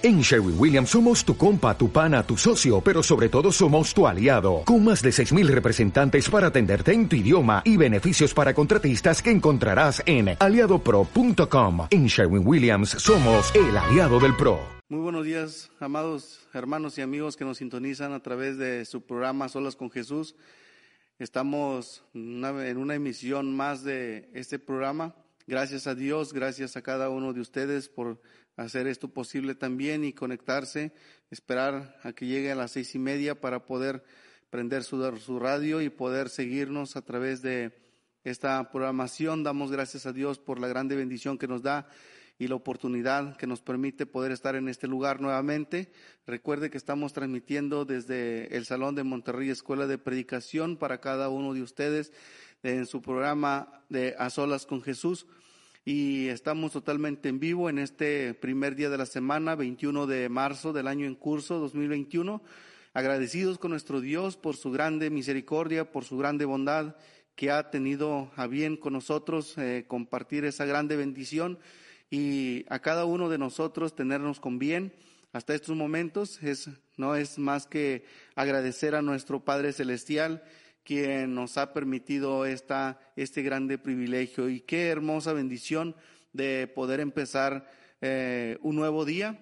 En Sherwin Williams somos tu compa, tu pana, tu socio, pero sobre todo somos tu aliado, con más de 6.000 representantes para atenderte en tu idioma y beneficios para contratistas que encontrarás en aliadopro.com. En Sherwin Williams somos el aliado del PRO. Muy buenos días, amados hermanos y amigos que nos sintonizan a través de su programa Solas con Jesús. Estamos en una emisión más de este programa. Gracias a Dios, gracias a cada uno de ustedes por hacer esto posible también y conectarse, esperar a que llegue a las seis y media para poder prender su, radio y poder seguirnos a través de esta programación. Damos gracias a Dios por la grande bendición que nos da y la oportunidad que nos permite poder estar en este lugar nuevamente. Recuerde que estamos transmitiendo desde el Salón de Monterrey Escuela de Predicación para cada uno de ustedes en su programa de A Solas con Jesús y estamos totalmente en vivo en este primer día de la semana, 21 de marzo del año en curso 2021. Agradecidos con nuestro Dios por su grande misericordia, por su grande bondad que ha tenido a bien con nosotros eh, compartir esa grande bendición y a cada uno de nosotros tenernos con bien hasta estos momentos es no es más que agradecer a nuestro Padre celestial quien nos ha permitido esta, este grande privilegio. Y qué hermosa bendición de poder empezar eh, un nuevo día,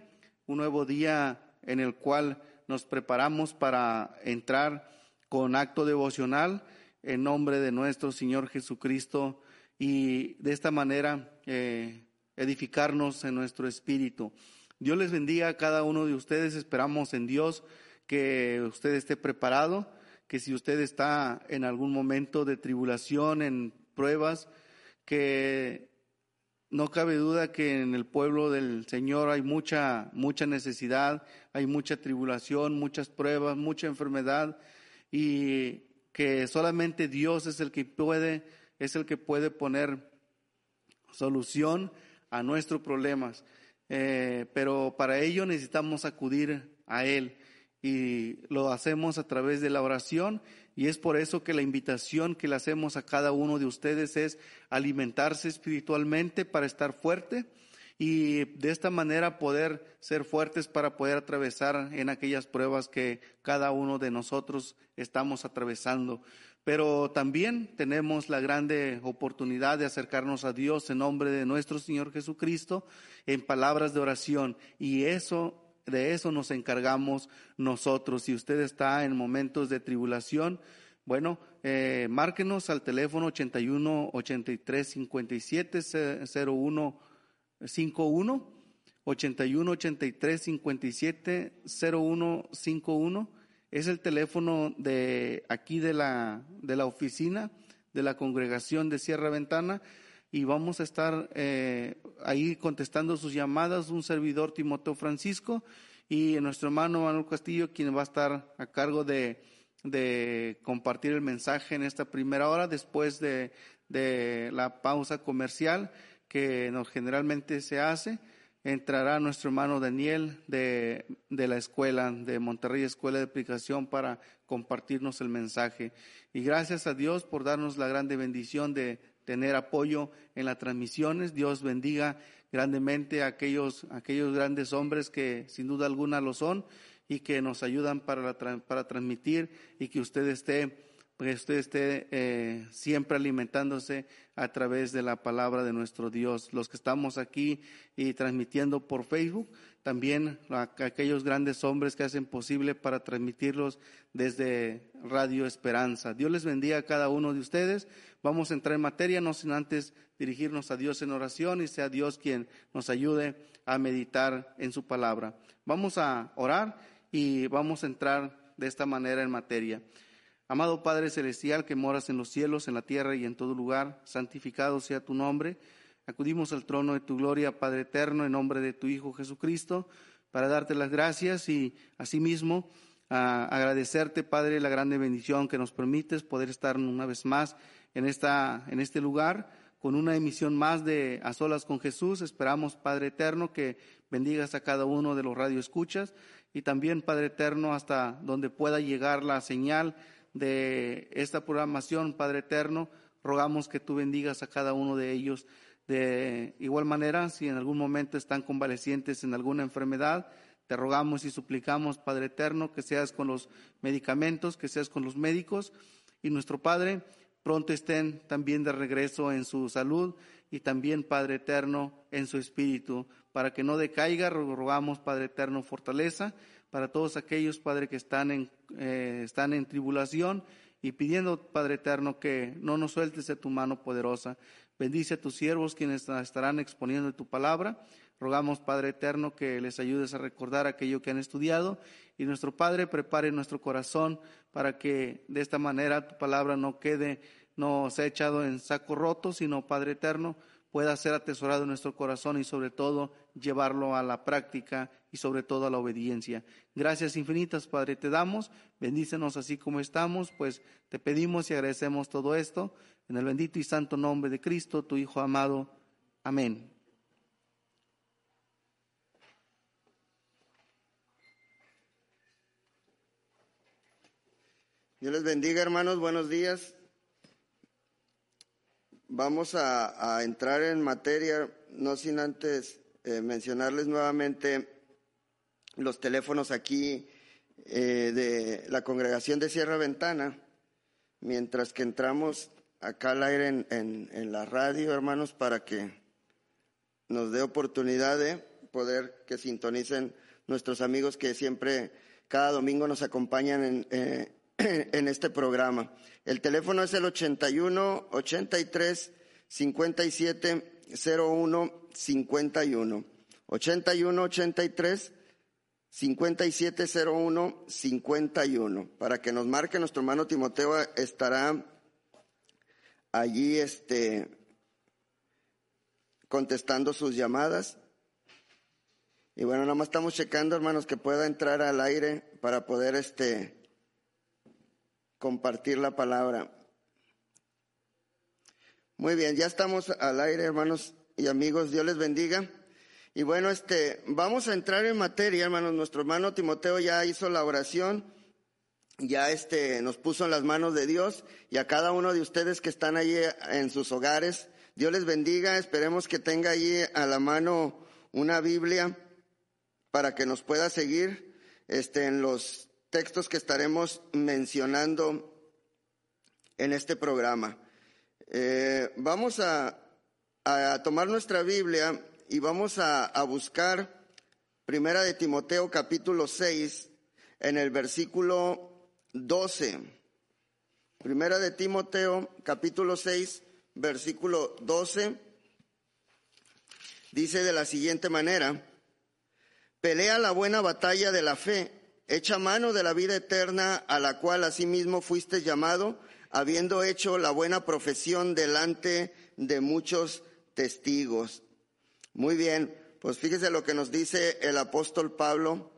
un nuevo día en el cual nos preparamos para entrar con acto devocional en nombre de nuestro Señor Jesucristo y de esta manera eh, edificarnos en nuestro espíritu. Dios les bendiga a cada uno de ustedes, esperamos en Dios que usted esté preparado que si usted está en algún momento de tribulación, en pruebas, que no cabe duda que en el pueblo del Señor hay mucha, mucha necesidad, hay mucha tribulación, muchas pruebas, mucha enfermedad y que solamente Dios es el que puede, es el que puede poner solución a nuestros problemas. Eh, pero para ello necesitamos acudir a Él y lo hacemos a través de la oración y es por eso que la invitación que le hacemos a cada uno de ustedes es alimentarse espiritualmente para estar fuerte y de esta manera poder ser fuertes para poder atravesar en aquellas pruebas que cada uno de nosotros estamos atravesando. Pero también tenemos la grande oportunidad de acercarnos a Dios en nombre de nuestro Señor Jesucristo en palabras de oración y eso de eso nos encargamos nosotros. Si usted está en momentos de tribulación, bueno, eh, márquenos al teléfono 81 83 57 01 51 81 83 57 01 51 es el teléfono de aquí de la de la oficina de la congregación de Sierra Ventana y vamos a estar eh, ahí contestando sus llamadas, un servidor Timoteo Francisco y nuestro hermano Manuel Castillo, quien va a estar a cargo de, de compartir el mensaje en esta primera hora después de, de la pausa comercial que nos generalmente se hace. Entrará nuestro hermano Daniel de, de la escuela, de Monterrey Escuela de Aplicación, para compartirnos el mensaje. Y gracias a Dios por darnos la grande bendición de tener apoyo en las transmisiones. Dios bendiga grandemente a aquellos, aquellos grandes hombres que sin duda alguna lo son y que nos ayudan para, para transmitir y que usted esté, pues usted esté eh, siempre alimentándose a través de la palabra de nuestro Dios. Los que estamos aquí y transmitiendo por Facebook, también aquellos grandes hombres que hacen posible para transmitirlos desde Radio Esperanza. Dios les bendiga a cada uno de ustedes. Vamos a entrar en materia, no sin antes dirigirnos a Dios en oración y sea Dios quien nos ayude a meditar en su palabra. Vamos a orar y vamos a entrar de esta manera en materia. Amado Padre Celestial que moras en los cielos, en la tierra y en todo lugar, santificado sea tu nombre. Acudimos al trono de tu gloria, Padre eterno, en nombre de tu Hijo Jesucristo, para darte las gracias y asimismo agradecerte, Padre, la grande bendición que nos permites poder estar una vez más en, esta, en este lugar con una emisión más de A Solas con Jesús. Esperamos, Padre eterno, que bendigas a cada uno de los radioescuchas y también, Padre eterno, hasta donde pueda llegar la señal de esta programación, Padre eterno, rogamos que tú bendigas a cada uno de ellos. De igual manera, si en algún momento están convalecientes en alguna enfermedad, te rogamos y suplicamos, Padre Eterno, que seas con los medicamentos, que seas con los médicos y nuestro Padre pronto estén también de regreso en su salud y también, Padre Eterno, en su espíritu, para que no decaiga, rogamos, Padre Eterno, fortaleza para todos aquellos, Padre, que están en, eh, están en tribulación y pidiendo, Padre Eterno, que no nos sueltes de tu mano poderosa. Bendice a tus siervos quienes estarán exponiendo tu palabra. Rogamos, Padre Eterno, que les ayudes a recordar aquello que han estudiado y nuestro Padre prepare nuestro corazón para que de esta manera tu palabra no quede, no sea echado en saco roto, sino, Padre Eterno, pueda ser atesorado en nuestro corazón y sobre todo llevarlo a la práctica y sobre todo a la obediencia. Gracias infinitas, Padre, te damos. Bendícenos así como estamos, pues te pedimos y agradecemos todo esto en el bendito y santo nombre de Cristo, tu Hijo amado. Amén. Dios les bendiga, hermanos. Buenos días. Vamos a, entrar en materia, no sin antes eh, mencionarles nuevamente los teléfonos aquí eh, de la congregación de Sierra Ventana, mientras que entramos acá al aire en, la radio, hermanos, para que nos dé oportunidad de poder que sintonicen nuestros amigos que siempre cada domingo nos acompañan en, eh, en este programa. El teléfono es el 81 83 57 01 51. 81 83 57 01 51. Para que nos marque nuestro hermano Timoteo estará allí este contestando sus llamadas. Y bueno, nada más estamos checando, hermanos, que pueda entrar al aire para poder este compartir la palabra. Muy bien, ya estamos al aire, hermanos y amigos. Dios les bendiga. Y bueno, este, vamos a entrar en materia, hermanos. Nuestro hermano Timoteo ya hizo la oración, ya este, nos puso en las manos de Dios y a cada uno de ustedes que están allí en sus hogares. Dios les bendiga. Esperemos que tenga allí a la mano una Biblia para que nos pueda seguir este, en los textos que estaremos mencionando en este programa. Eh, vamos a, tomar nuestra Biblia y vamos a, a buscar Primera de Timoteo capítulo 6 en el versículo 12. Primera de Timoteo capítulo 6 versículo 12 dice de la siguiente manera, pelea la buena batalla de la fe Echa mano de la vida eterna a la cual asimismo fuiste llamado, habiendo hecho la buena profesión delante de muchos testigos. Muy bien, pues fíjese lo que nos dice el apóstol Pablo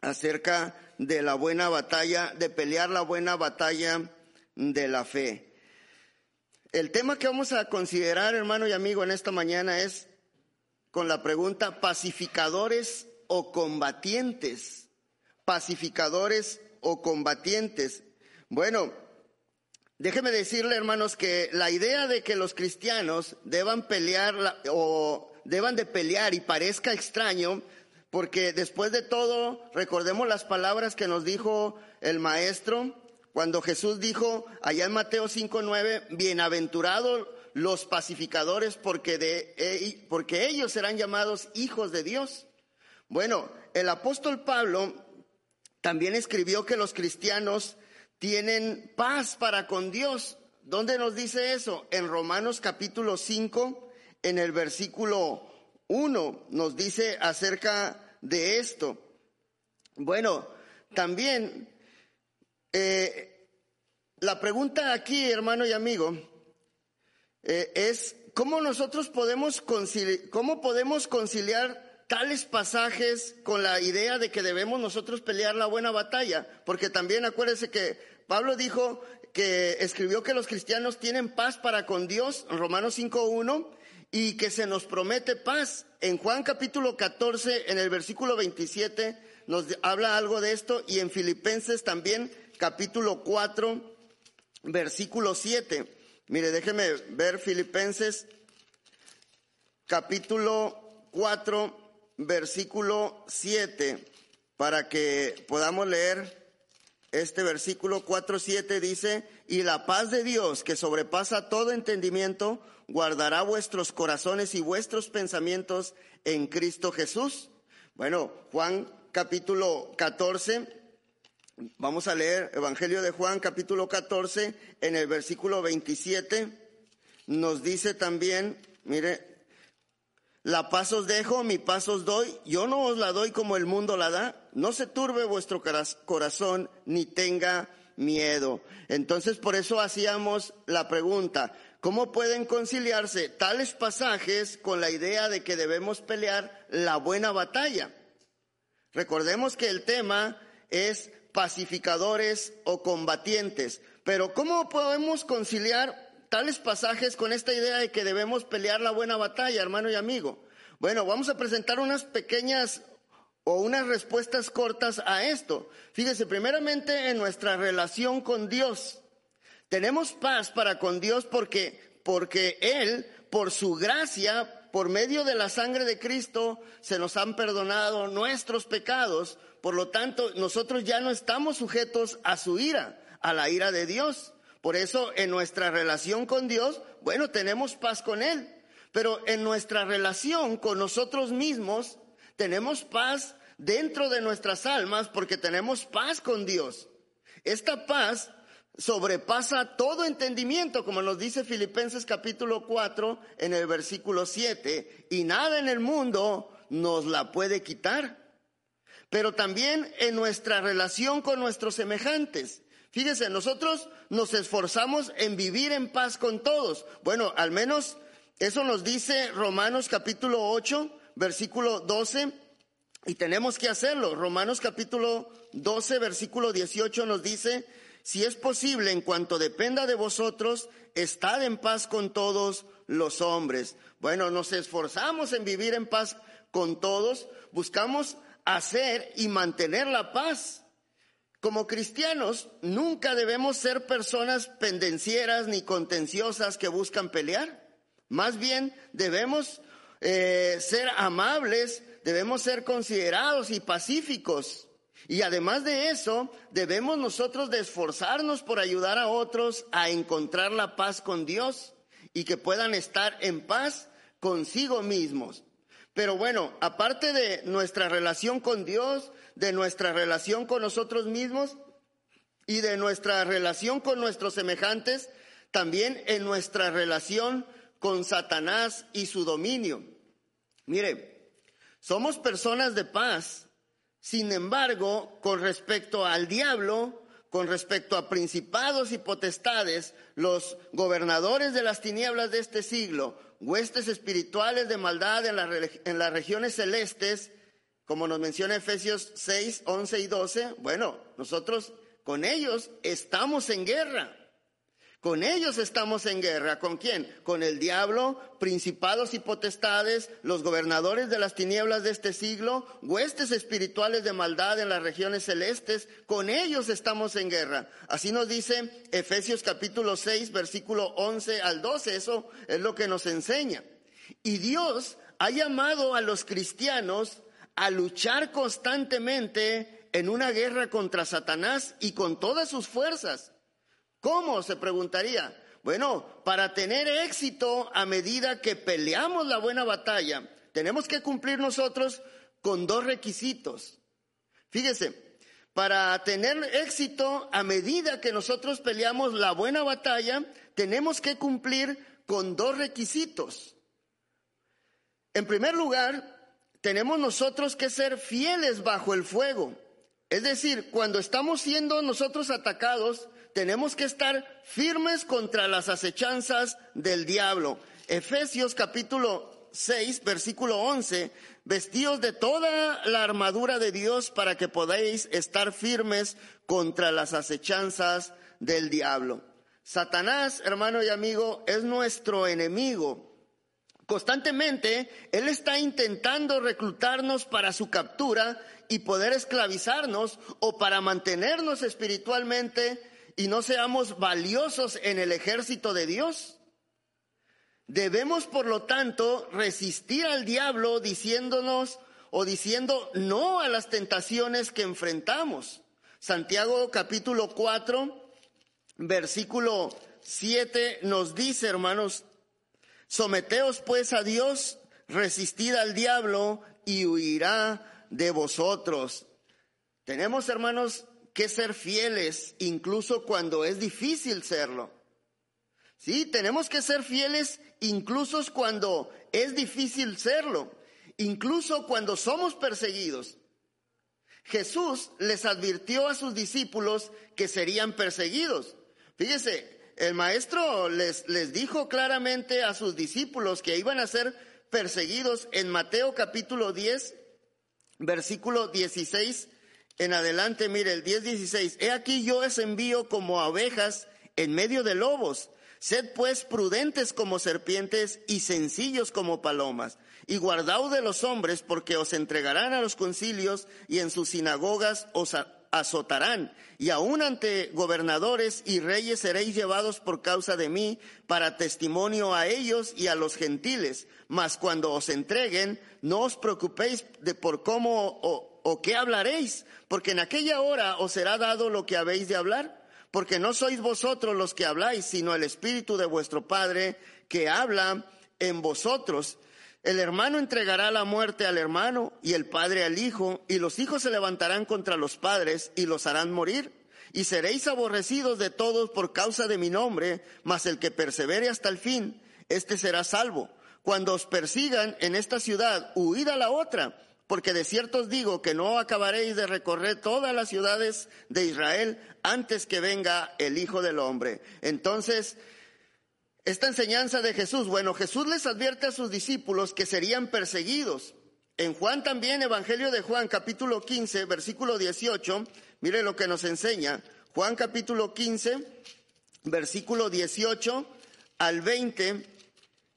acerca de la buena batalla, de pelear la buena batalla de la fe. El tema que vamos a considerar, hermano y amigo, en esta mañana es con la pregunta pacificadores o combatientes pacificadores o combatientes. Bueno, déjeme decirle, hermanos, que la idea de que los cristianos deban pelear o deban de pelear y parezca extraño, porque después de todo, recordemos las palabras que nos dijo el maestro cuando Jesús dijo allá en Mateo 5:9, bienaventurados los pacificadores porque de e, porque ellos serán llamados hijos de Dios. Bueno, el apóstol Pablo también escribió que los cristianos tienen paz para con Dios. ¿Dónde nos dice eso? En Romanos capítulo 5, en el versículo 1, nos dice acerca de esto. Bueno, también eh, la pregunta aquí, hermano y amigo, eh, es cómo nosotros podemos cómo podemos conciliar tales pasajes con la idea de que debemos nosotros pelear la buena batalla, porque también acuérdense que Pablo dijo que escribió que los cristianos tienen paz para con Dios, en Romanos 5.1, y que se nos promete paz. En Juan capítulo 14, en el versículo 27, nos habla algo de esto, y en Filipenses también, capítulo 4, versículo 7. Mire, déjeme ver Filipenses capítulo 4, versículo 7, para que podamos leer este versículo 4, 7 dice, y la paz de Dios que sobrepasa todo entendimiento, guardará vuestros corazones y vuestros pensamientos en Cristo Jesús. Bueno, Juan capítulo 14, vamos a leer Evangelio de Juan capítulo 14, en el versículo 27, nos dice también, mire, la paz os dejo, mi paz os doy, yo no os la doy como el mundo la da, no se turbe vuestro corazón ni tenga miedo. Entonces por eso hacíamos la pregunta, ¿cómo pueden conciliarse tales pasajes con la idea de que debemos pelear la buena batalla? Recordemos que el tema es pacificadores o combatientes, pero ¿cómo podemos conciliar tales pasajes con esta idea de que debemos pelear la buena batalla, hermano y amigo? Bueno, vamos a presentar unas pequeñas o unas respuestas cortas a esto. Fíjese, primeramente en nuestra relación con Dios. Tenemos paz para con Dios porque, porque Él, por su gracia, por medio de la sangre de Cristo, se nos han perdonado nuestros pecados. Por lo tanto, nosotros ya no estamos sujetos a su ira, a la ira de Dios. Por eso en nuestra relación con Dios, bueno, tenemos paz con Él, pero en nuestra relación con nosotros mismos, tenemos paz dentro de nuestras almas porque tenemos paz con Dios. Esta paz sobrepasa todo entendimiento, como nos dice Filipenses capítulo 4 en el versículo 7, y nada en el mundo nos la puede quitar. Pero también en nuestra relación con nuestros semejantes. Fíjese, nosotros nos esforzamos en vivir en paz con todos. Bueno, al menos eso nos dice Romanos capítulo 8, versículo 12, y tenemos que hacerlo. Romanos capítulo 12, versículo 18 nos dice, si es posible, en cuanto dependa de vosotros, estad en paz con todos los hombres. Bueno, nos esforzamos en vivir en paz con todos, buscamos hacer y mantener la paz. Como cristianos, nunca debemos ser personas pendencieras ni contenciosas que buscan pelear. Más bien, debemos eh, ser amables, debemos ser considerados y pacíficos. Y además de eso, debemos nosotros esforzarnos por ayudar a otros a encontrar la paz con Dios y que puedan estar en paz consigo mismos. Pero bueno, aparte de nuestra relación con Dios, de nuestra relación con nosotros mismos y de nuestra relación con nuestros semejantes, también en nuestra relación con Satanás y su dominio. Mire, somos personas de paz, sin embargo, con respecto al diablo, con respecto a principados y potestades, los gobernadores de las tinieblas de este siglo, huestes espirituales de maldad en, en las regiones celestes, como nos menciona Efesios 6, 11 y 12, bueno, nosotros con ellos estamos en guerra. Con ellos estamos en guerra. ¿Con quién? Con el diablo, principados y potestades, los gobernadores de las tinieblas de este siglo, huestes espirituales de maldad en las regiones celestes. Con ellos estamos en guerra. Así nos dice Efesios capítulo 6, versículo 11 al 12. Eso es lo que nos enseña. Y Dios ha llamado a los cristianos a luchar constantemente en una guerra contra Satanás y con todas sus fuerzas. ¿Cómo? Se preguntaría. Bueno, para tener éxito a medida que peleamos la buena batalla, tenemos que cumplir nosotros con dos requisitos. Fíjese, para tener éxito a medida que nosotros peleamos la buena batalla, tenemos que cumplir con dos requisitos. En primer lugar, tenemos nosotros que ser fieles bajo el fuego. Es decir, cuando estamos siendo nosotros atacados, tenemos que estar firmes contra las acechanzas del diablo. Efesios capítulo 6, versículo 11, vestidos de toda la armadura de Dios para que podáis estar firmes contra las acechanzas del diablo. Satanás, hermano y amigo, es nuestro enemigo. Constantemente, Él está intentando reclutarnos para su captura y poder esclavizarnos o para mantenernos espiritualmente y no seamos valiosos en el ejército de Dios. Debemos, por lo tanto, resistir al diablo diciéndonos o diciendo no a las tentaciones que enfrentamos. Santiago capítulo 4, versículo 7 nos dice, hermanos, someteos pues a Dios, resistid al diablo y huirá de vosotros. Tenemos, hermanos, que ser fieles incluso cuando es difícil serlo. Sí, tenemos que ser fieles incluso cuando es difícil serlo, incluso cuando somos perseguidos. Jesús les advirtió a sus discípulos que serían perseguidos. Fíjese, el maestro les, les dijo claramente a sus discípulos que iban a ser perseguidos en Mateo capítulo 10, versículo 16 en adelante. Mire, el 10, 16. He aquí yo os envío como abejas en medio de lobos. Sed pues prudentes como serpientes y sencillos como palomas, y guardaos de los hombres, porque os entregarán a los concilios y en sus sinagogas os azotarán, y aun ante gobernadores y reyes seréis llevados por causa de mí para testimonio a ellos y a los gentiles. Mas cuando os entreguen, no os preocupéis de por cómo o, qué hablaréis, porque en aquella hora os será dado lo que habéis de hablar porque no sois vosotros los que habláis, sino el Espíritu de vuestro Padre que habla en vosotros. El hermano entregará la muerte al hermano y el padre al hijo, y los hijos se levantarán contra los padres y los harán morir. Y seréis aborrecidos de todos por causa de mi nombre, mas el que persevere hasta el fin, éste será salvo. Cuando os persigan en esta ciudad, huid a la otra porque de cierto os digo que no acabaréis de recorrer todas las ciudades de Israel antes que venga el Hijo del Hombre. Entonces, esta enseñanza de Jesús, bueno, Jesús les advierte a sus discípulos que serían perseguidos. En Juan también, Evangelio de Juan, capítulo 15, versículo 18, mire lo que nos enseña. Juan capítulo 15, versículo 18 al 20,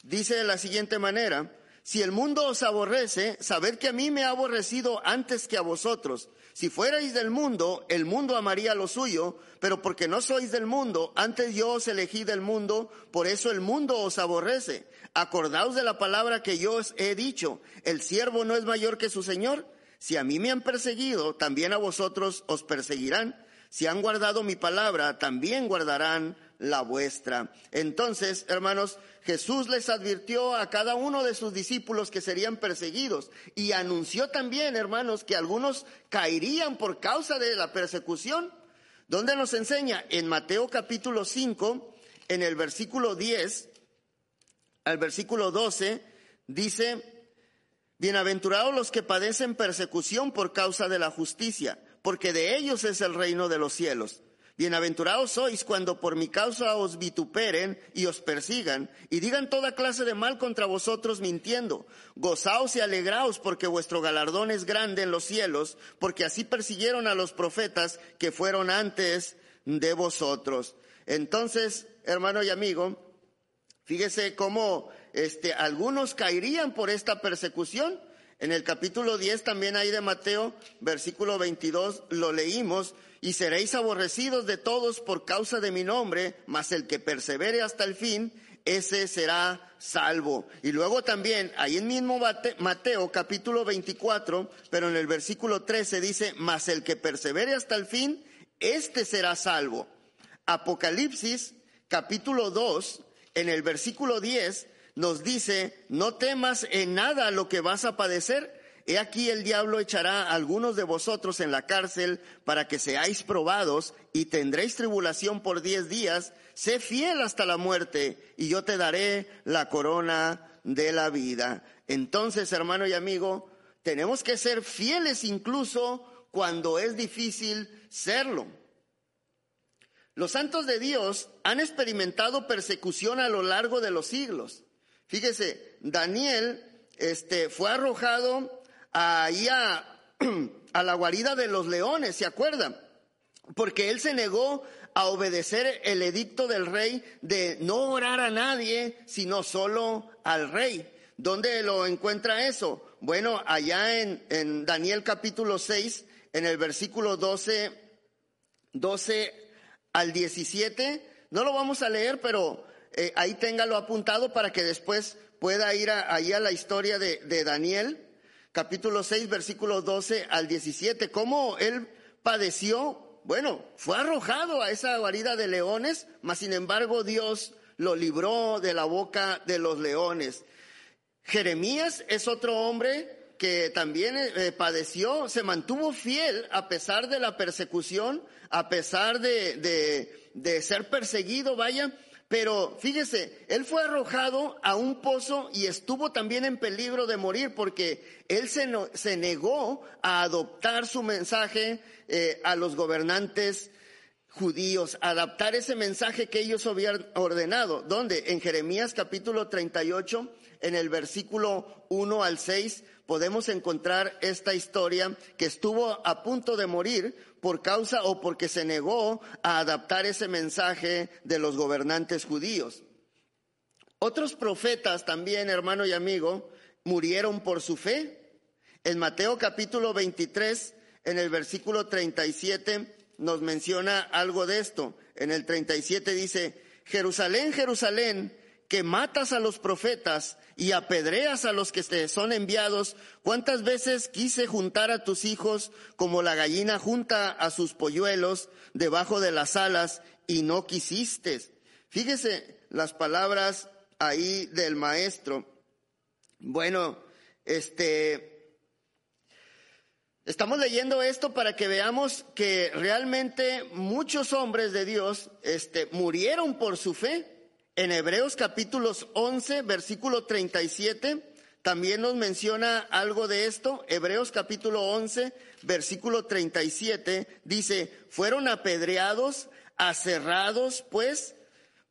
dice de la siguiente manera, si el mundo os aborrece, sabed que a mí me ha aborrecido antes que a vosotros. Si fuerais del mundo, el mundo amaría lo suyo, pero porque no sois del mundo, antes yo os elegí del mundo, por eso el mundo os aborrece. Acordaos de la palabra que yo os he dicho, el siervo no es mayor que su Señor. Si a mí me han perseguido, también a vosotros os perseguirán. Si han guardado mi palabra, también guardarán la vuestra. Entonces, hermanos, Jesús les advirtió a cada uno de sus discípulos que serían perseguidos y anunció también, hermanos, que algunos caerían por causa de la persecución. ¿Dónde nos enseña? En Mateo capítulo 5, en el versículo 10 al versículo 12, dice, Bienaventurados los que padecen persecución por causa de la justicia, porque de ellos es el reino de los cielos. Bienaventurados sois cuando por mi causa os vituperen y os persigan y digan toda clase de mal contra vosotros mintiendo. Gozaos y alegraos porque vuestro galardón es grande en los cielos, porque así persiguieron a los profetas que fueron antes de vosotros. Entonces, hermano y amigo, fíjese cómo este, algunos caerían por esta persecución. En el capítulo 10 también hay de Mateo, versículo 22, lo leímos, y seréis aborrecidos de todos por causa de mi nombre, mas el que persevere hasta el fin, ese será salvo. Y luego también, ahí en mismo Mateo capítulo 24, pero en el versículo 13 dice, mas el que persevere hasta el fin, este será salvo. Apocalipsis capítulo 2, en el versículo 10, nos dice, no temas en nada lo que vas a padecer, He aquí el diablo echará a algunos de vosotros en la cárcel para que seáis probados y tendréis tribulación por diez días. Sé fiel hasta la muerte y yo te daré la corona de la vida. Entonces, hermano y amigo, tenemos que ser fieles incluso cuando es difícil serlo. Los santos de Dios han experimentado persecución a lo largo de los siglos. Fíjese, Daniel este, fue arrojado ahí a, la guarida de los leones, ¿se acuerdan? Porque él se negó a obedecer el edicto del rey de no orar a nadie, sino solo al rey. ¿Dónde lo encuentra eso? Bueno, allá en, Daniel capítulo 6, en el versículo 12, 12 al 17, no lo vamos a leer, pero eh, ahí téngalo apuntado para que después pueda ir ahí a la historia de Daniel, capítulo 6, versículos 12 al 17, cómo él padeció, bueno, fue arrojado a esa guarida de leones, mas sin embargo Dios lo libró de la boca de los leones. Jeremías es otro hombre que también eh, padeció, se mantuvo fiel a pesar de la persecución, a pesar de, de, de ser perseguido, vaya, pero fíjese, él fue arrojado a un pozo y estuvo también en peligro de morir porque él se, se negó a adoptar su mensaje eh, a los gobernantes judíos, adaptar ese mensaje que ellos habían ordenado. ¿Dónde? En Jeremías capítulo 38, en el versículo 1 al 6, podemos encontrar esta historia que estuvo a punto de morir por causa o porque se negó a adaptar ese mensaje de los gobernantes judíos. Otros profetas también, hermano y amigo, murieron por su fe. En Mateo capítulo 23, en el versículo 37, nos menciona algo de esto. En el 37 dice, Jerusalén, Jerusalén, que matas a los profetas y apedreas a los que te son enviados, ¿cuántas veces quise juntar a tus hijos como la gallina junta a sus polluelos debajo de las alas y no quisiste? Fíjese las palabras ahí del maestro. Bueno, este, Estamos leyendo esto para que veamos que realmente muchos hombres de Dios este, murieron por su fe. En Hebreos capítulos 11, versículo 37, también nos menciona algo de esto. Hebreos capítulo 11, versículo 37, dice, fueron apedreados, aserrados, pues,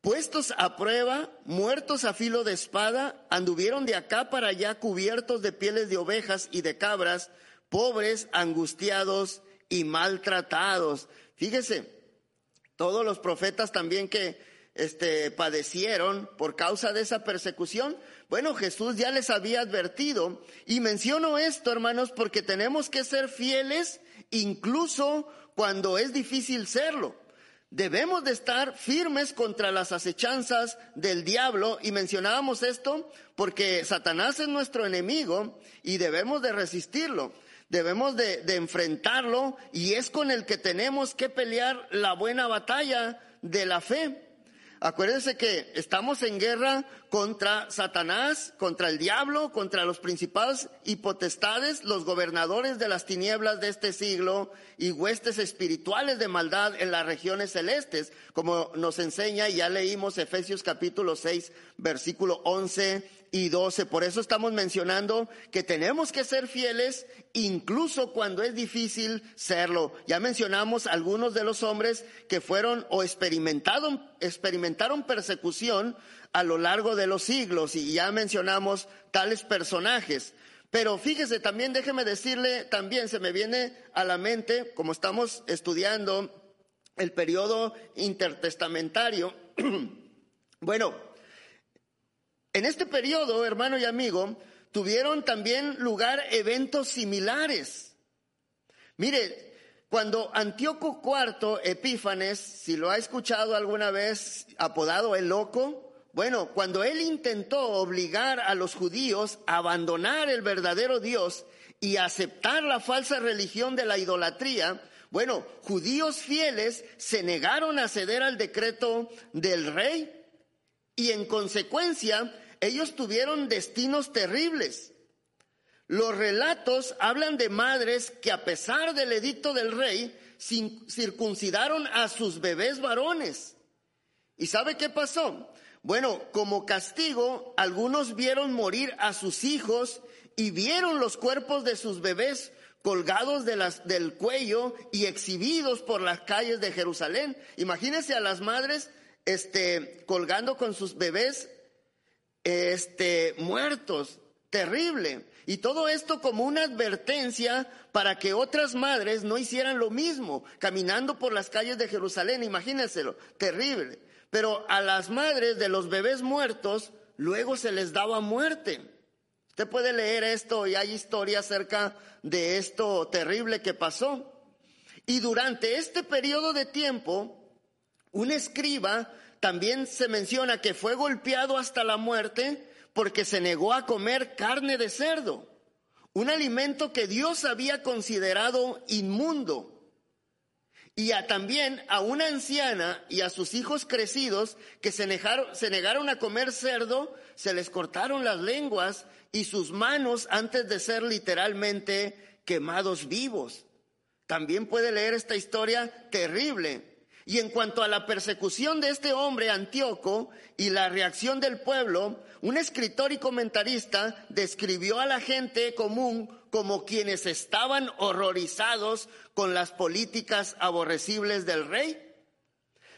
puestos a prueba, muertos a filo de espada, anduvieron de acá para allá cubiertos de pieles de ovejas y de cabras, pobres, angustiados y maltratados. Fíjese, todos los profetas también que este, padecieron por causa de esa persecución. Bueno, Jesús ya les había advertido y menciono esto, hermanos, porque tenemos que ser fieles incluso cuando es difícil serlo. Debemos de estar firmes contra las acechanzas del diablo y mencionábamos esto porque Satanás es nuestro enemigo y debemos de resistirlo. Debemos de, de enfrentarlo y es con el que tenemos que pelear la buena batalla de la fe. Acuérdense que estamos en guerra contra Satanás, contra el diablo, contra los principados y potestades, los gobernadores de las tinieblas de este siglo y huestes espirituales de maldad en las regiones celestes, como nos enseña, y ya leímos Efesios capítulo 6, versículo 11 y 12. Por eso estamos mencionando que tenemos que ser fieles incluso cuando es difícil serlo. Ya mencionamos algunos de los hombres que fueron o experimentaron, experimentaron persecución a lo largo de los siglos y ya mencionamos tales personajes. Pero fíjese, también déjeme decirle, también se me viene a la mente, como estamos estudiando el periodo intertestamentario, bueno, en este periodo, hermano y amigo, tuvieron también lugar eventos similares. Mire, cuando Antíoco IV Epífanes, si lo ha escuchado alguna vez, apodado el loco, bueno, cuando él intentó obligar a los judíos a abandonar el verdadero Dios y aceptar la falsa religión de la idolatría, bueno, judíos fieles se negaron a ceder al decreto del rey y en consecuencia ellos tuvieron destinos terribles. Los relatos hablan de madres que a pesar del edicto del rey circuncidaron a sus bebés varones. ¿Y sabe qué pasó? Bueno, como castigo, algunos vieron morir a sus hijos y vieron los cuerpos de sus bebés colgados del cuello y exhibidos por las calles de Jerusalén. Imagínense a las madres este, colgando con sus bebés este, muertos. Terrible. Y todo esto como una advertencia para que otras madres no hicieran lo mismo, caminando por las calles de Jerusalén. Imagínenselo, terrible. Pero a las madres de los bebés muertos luego se les daba muerte. Usted puede leer esto y hay historia acerca de esto terrible que pasó. Y durante este periodo de tiempo, un escriba también se menciona que fue golpeado hasta la muerte porque se negó a comer carne de cerdo, un alimento que Dios había considerado inmundo. Y también a una anciana y a sus hijos crecidos que se negaron, se negaron a comer cerdo, se les cortaron las lenguas y sus manos antes de ser literalmente quemados vivos. También puede leer esta historia terrible y en cuanto a la persecución de este hombre Antíoco y la reacción del pueblo, un escritor y comentarista describió a la gente común como quienes estaban horrorizados con las políticas aborrecibles del rey.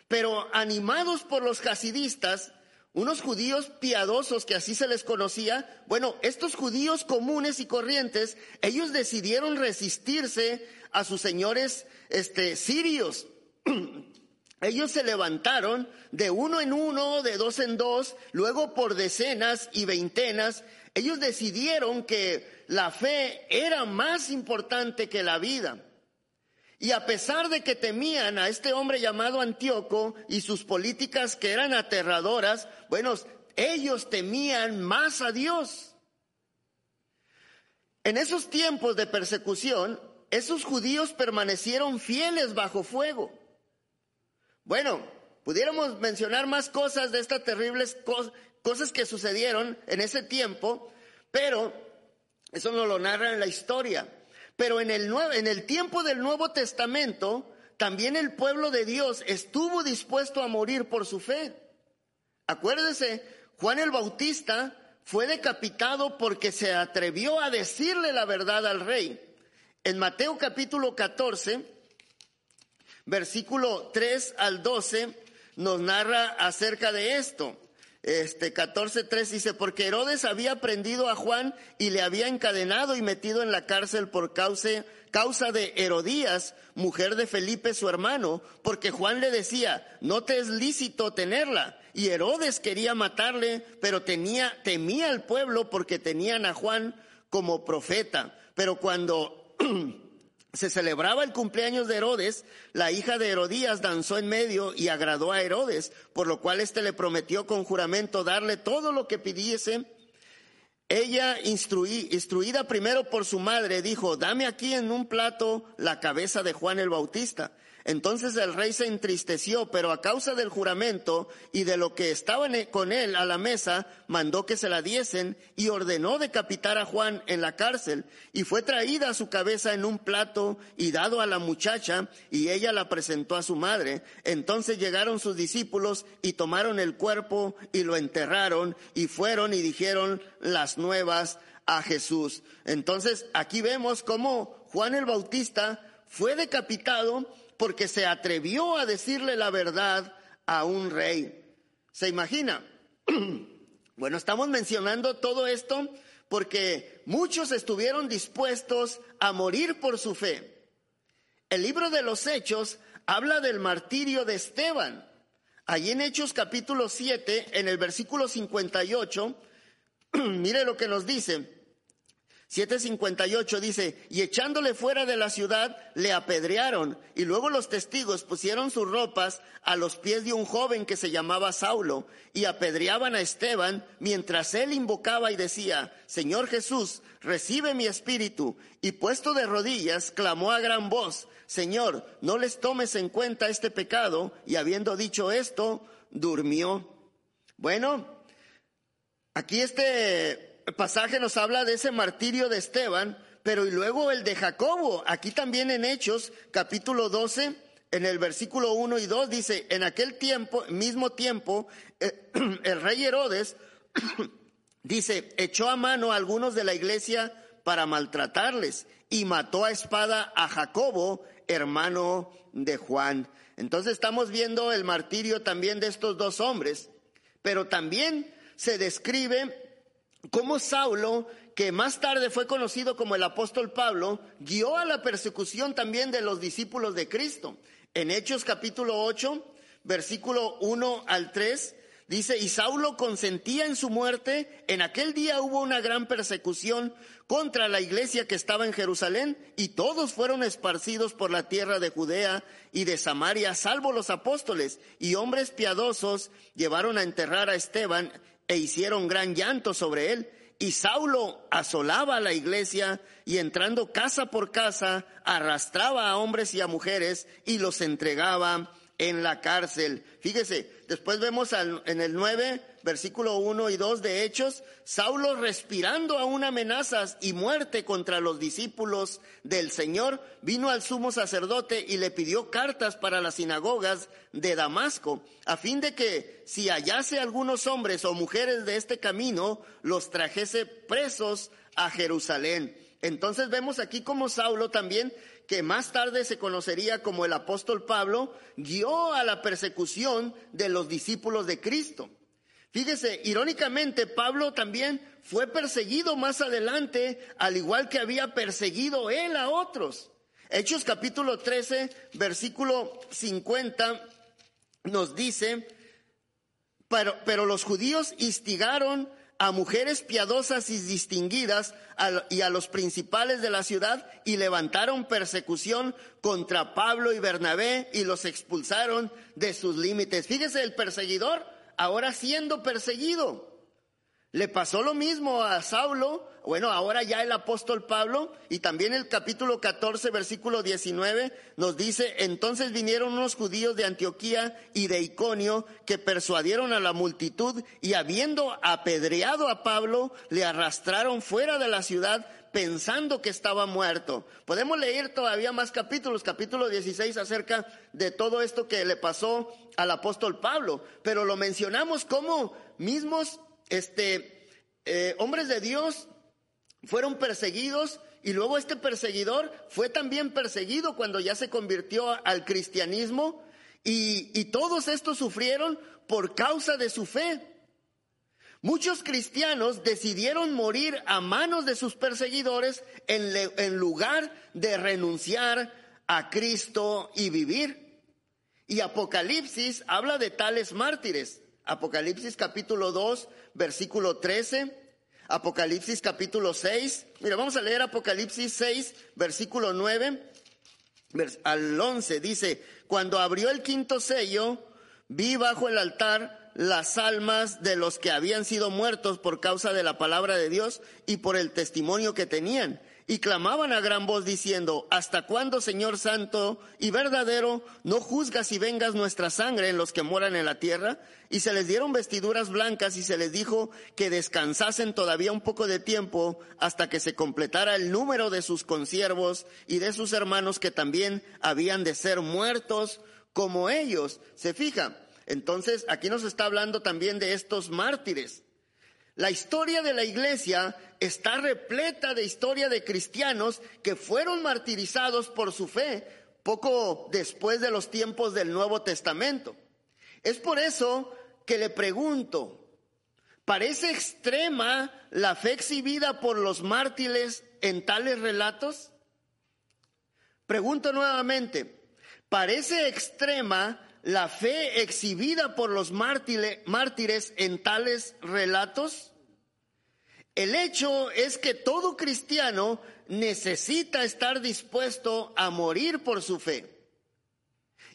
Pero animados por los hasidistas, unos judíos piadosos que así se les conocía, bueno, estos judíos comunes y corrientes, ellos decidieron resistirse a sus señores este, sirios. Ellos se levantaron de uno en uno, de dos en dos, luego por decenas y veintenas. Ellos decidieron que la fe era más importante que la vida. Y a pesar de que temían a este hombre llamado Antíoco y sus políticas que eran aterradoras, bueno, ellos temían más a Dios. En esos tiempos de persecución, esos judíos permanecieron fieles bajo fuego. Bueno, pudiéramos mencionar más cosas de estas terribles cosas que sucedieron en ese tiempo, pero eso no lo narra en la historia. Pero en el, en el tiempo del Nuevo Testamento, también el pueblo de Dios estuvo dispuesto a morir por su fe. Acuérdese, Juan el Bautista fue decapitado porque se atrevió a decirle la verdad al rey. En Mateo capítulo 14, versículo 3 al 12 nos narra acerca de esto. Este 14.3 dice, porque Herodes había prendido a Juan y le había encadenado y metido en la cárcel por causa, causa de Herodías, mujer de Felipe su hermano, porque Juan le decía, no te es lícito tenerla. Y Herodes quería matarle, pero tenía, temía al pueblo porque tenían a Juan como profeta. Pero cuando se celebraba el cumpleaños de Herodes, la hija de Herodías danzó en medio y agradó a Herodes, por lo cual éste le prometió con juramento darle todo lo que pidiese. Ella, instruida primero por su madre, dijo, dame aquí en un plato la cabeza de Juan el Bautista. Entonces el rey se entristeció, pero a causa del juramento y de lo que estaban con él a la mesa, mandó que se la diesen y ordenó decapitar a Juan en la cárcel. Y fue traída su cabeza en un plato y dado a la muchacha, y ella la presentó a su madre. Entonces llegaron sus discípulos y tomaron el cuerpo y lo enterraron y fueron y dijeron las nuevas a Jesús. Entonces aquí vemos cómo Juan el Bautista fue decapitado porque se atrevió a decirle la verdad a un rey. ¿Se imagina? Bueno, estamos mencionando todo esto porque muchos estuvieron dispuestos a morir por su fe. El libro de los Hechos habla del martirio de Esteban. Allí en Hechos capítulo 7, en el versículo 58, mire lo que nos dice. 758 dice, y echándole fuera de la ciudad, le apedrearon, y luego los testigos pusieron sus ropas a los pies de un joven que se llamaba Saulo, y apedreaban a Esteban, mientras él invocaba y decía, Señor Jesús, recibe mi espíritu, y puesto de rodillas, clamó a gran voz, Señor, no les tomes en cuenta este pecado, y habiendo dicho esto, durmió. Bueno, aquí este pasaje nos habla de ese martirio de Esteban, pero y luego el de Jacobo. Aquí también en Hechos, capítulo 12, en el versículo 1 y 2 dice, en aquel tiempo, mismo tiempo, eh, el rey Herodes dice, echó a mano a algunos de la iglesia para maltratarles y mató a espada a Jacobo, hermano de Juan. Entonces estamos viendo el martirio también de estos dos hombres, pero también se describe cómo Saulo, que más tarde fue conocido como el apóstol Pablo, guió a la persecución también de los discípulos de Cristo. En Hechos capítulo 8, versículo 1 al 3, Dice, y Saulo consentía en su muerte. En aquel día hubo una gran persecución contra la iglesia que estaba en Jerusalén y todos fueron esparcidos por la tierra de Judea y de Samaria, salvo los apóstoles y hombres piadosos llevaron a enterrar a Esteban e hicieron gran llanto sobre él. Y Saulo asolaba la iglesia y entrando casa por casa arrastraba a hombres y a mujeres y los entregaba en la cárcel. Fíjese, después vemos en el 9, versículo 1 y 2 de Hechos, Saulo respirando aún amenazas y muerte contra los discípulos del Señor, vino al sumo sacerdote y le pidió cartas para las sinagogas de Damasco, a fin de que si hallase algunos hombres o mujeres de este camino, los trajese presos a Jerusalén. Entonces vemos aquí como Saulo también que más tarde se conocería como el apóstol Pablo, guió a la persecución de los discípulos de Cristo. Fíjese, irónicamente, Pablo también fue perseguido más adelante, al igual que había perseguido él a otros. Hechos capítulo 13, versículo 50, nos dice, pero, pero los judíos instigaron a mujeres piadosas y distinguidas y a los principales de la ciudad y levantaron persecución contra Pablo y Bernabé y los expulsaron de sus límites. Fíjese, el perseguidor ahora siendo perseguido. Le pasó lo mismo a Saulo, bueno, ahora ya el apóstol Pablo, y también el capítulo 14, versículo 19, nos dice, entonces vinieron unos judíos de Antioquía y de Iconio que persuadieron a la multitud y habiendo apedreado a Pablo, le arrastraron fuera de la ciudad pensando que estaba muerto. Podemos leer todavía más capítulos, capítulo 16 acerca de todo esto que le pasó al apóstol Pablo, pero lo mencionamos como mismos este, eh, hombres de Dios fueron perseguidos y luego este perseguidor fue también perseguido cuando ya se convirtió al cristianismo y, y todos estos sufrieron por causa de su fe. Muchos cristianos decidieron morir a manos de sus perseguidores en, en, lugar de renunciar a Cristo y vivir. Y Apocalipsis habla de tales mártires. Apocalipsis capítulo 2, versículo 13, Apocalipsis capítulo 6. Mira, vamos a leer Apocalipsis 6, versículo 9 al 11. Dice, cuando abrió el quinto sello, vi bajo el altar las almas de los que habían sido muertos por causa de la palabra de Dios y por el testimonio que tenían y clamaban a gran voz diciendo, ¿hasta cuándo, Señor Santo y verdadero, no juzgas y vengas nuestra sangre en los que moran en la tierra? Y se les dieron vestiduras blancas y se les dijo que descansasen todavía un poco de tiempo hasta que se completara el número de sus consiervos y de sus hermanos que también habían de ser muertos como ellos. Se fija. Entonces, aquí nos está hablando también de estos mártires. La historia de la iglesia está repleta de historia de cristianos que fueron martirizados por su fe poco después de los tiempos del Nuevo Testamento. Es por eso que le pregunto, ¿parece extrema la fe exhibida por los mártires en tales relatos? Pregunto nuevamente, ¿parece extrema la fe exhibida por los mártires en tales relatos? El hecho es que todo cristiano necesita estar dispuesto a morir por su fe.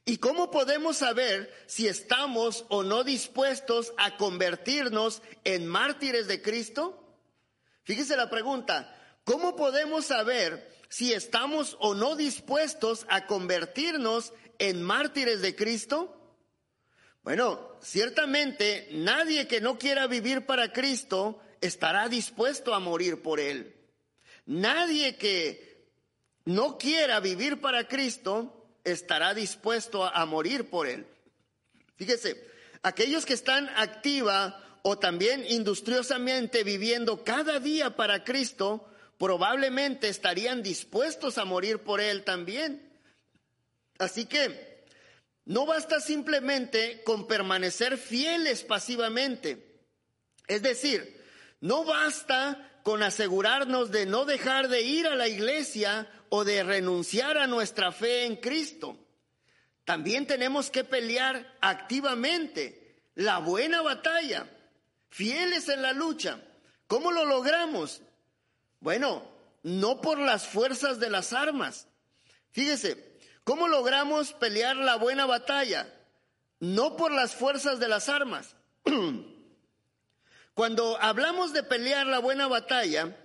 ¿Y cómo podemos saber si estamos o no dispuestos a convertirnos en mártires de Cristo? Fíjese la pregunta, ¿cómo podemos saber si estamos o no dispuestos a convertirnos en mártires de Cristo? Bueno, ciertamente nadie que no quiera vivir para Cristo estará dispuesto a morir por él. Nadie que no quiera vivir para Cristo estará dispuesto a, morir por él. Fíjese, aquellos que están activa o también industriosamente viviendo cada día para Cristo, probablemente estarían dispuestos a morir por Él también. Así que no basta simplemente con permanecer fieles pasivamente. Es decir, no basta con asegurarnos de no dejar de ir a la iglesia o de renunciar a nuestra fe en Cristo. También tenemos que pelear activamente la buena batalla, fieles en la lucha. ¿Cómo lo logramos? Bueno, no por las fuerzas de las armas. Fíjese, ¿cómo logramos pelear la buena batalla? No por las fuerzas de las armas. Cuando hablamos de pelear la buena batalla,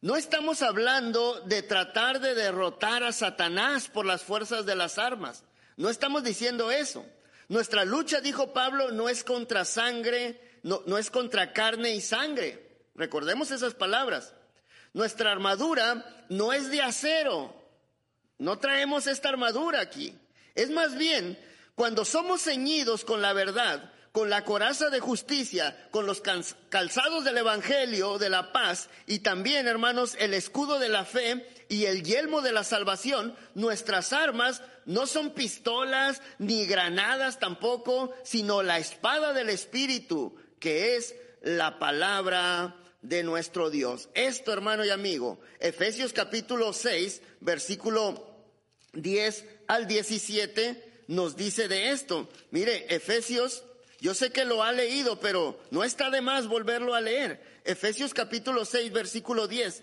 no estamos hablando de tratar de derrotar a Satanás por las fuerzas de las armas. No estamos diciendo eso. Nuestra lucha, dijo Pablo, no es contra sangre, no, no es contra carne y sangre. Recordemos esas palabras. Nuestra armadura no es de acero. No traemos esta armadura aquí. Es más bien, cuando somos ceñidos con la verdad, con la coraza de justicia, con los calzados del Evangelio de la paz y también, hermanos, el escudo de la fe y el yelmo de la salvación, nuestras armas no son pistolas ni granadas tampoco, sino la espada del Espíritu, que es la palabra de nuestro Dios. Esto, hermano y amigo, Efesios capítulo 6, versículo 10 al 17, nos dice de esto. Mire, Efesios yo sé que lo ha leído, pero no está de más volverlo a leer. Efesios capítulo 6, versículo 10.